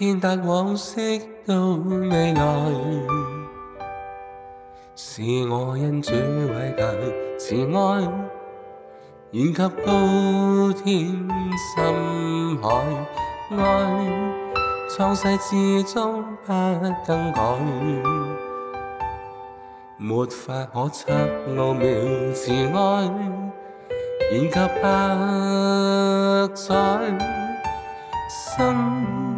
见得往昔到未来，是我因最伟大慈爱，延及高天深海，爱创世之中不更改，没法可测奥妙慈爱，延及百载深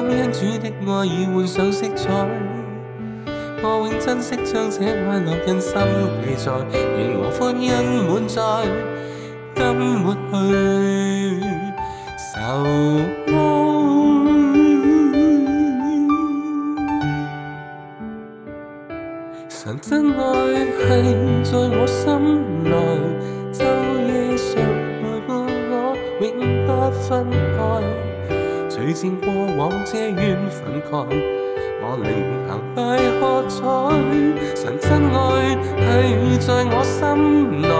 心因主的愛已換上色彩。我永珍惜將這快樂因心記載，願我歡欣滿載，今抹去愁哀。神真愛係在我心內，晝夜常陪伴我，永不分開。屡见过往，这怨愤盖，我灵行去喝彩。神真爱系在我心内，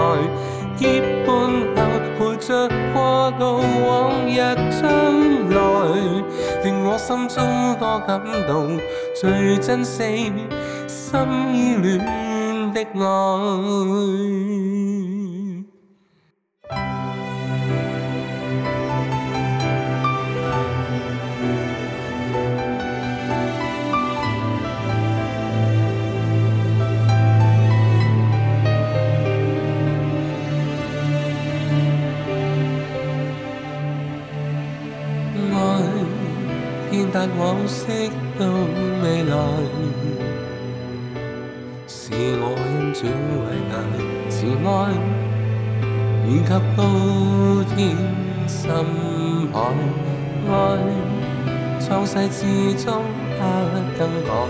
结伴后陪着过到往日将来。令我心中多感动，最珍惜心依恋的爱。达往昔到未来，是我因转为难自爱，延及高天深海，爱创世之中不更改，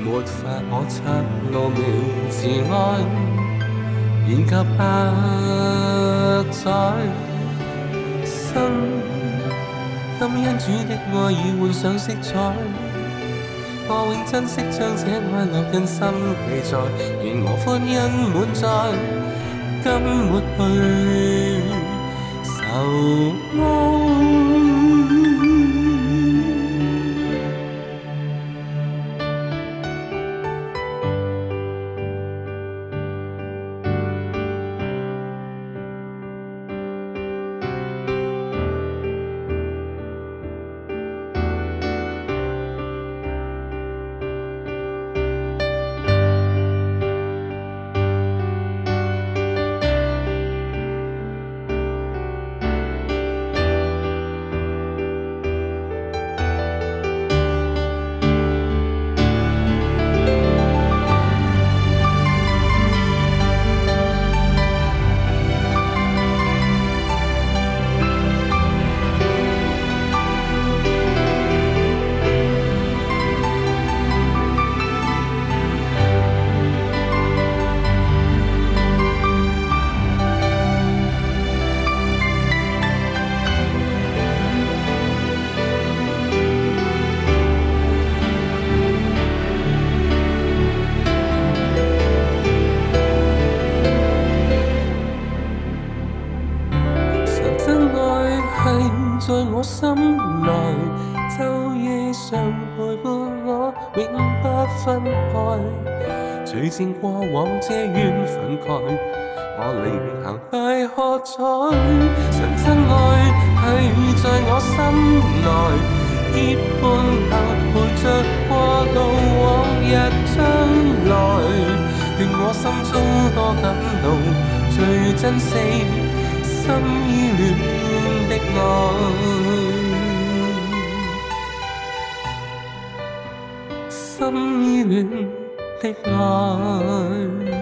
没法我测我未慈爱，延及百载。主的爱已换上色彩，我永珍惜将这爱烙印心记载，愿我欢欣满载，今没去愁哀。在我心内，昼夜常陪伴我，永不分开。随前过往这缘份外，我另行去喝彩。真真爱系在我心内，结伴行陪着过到往日将来，令我心中多感动，最珍惜。心依戀的愛，心依戀的愛。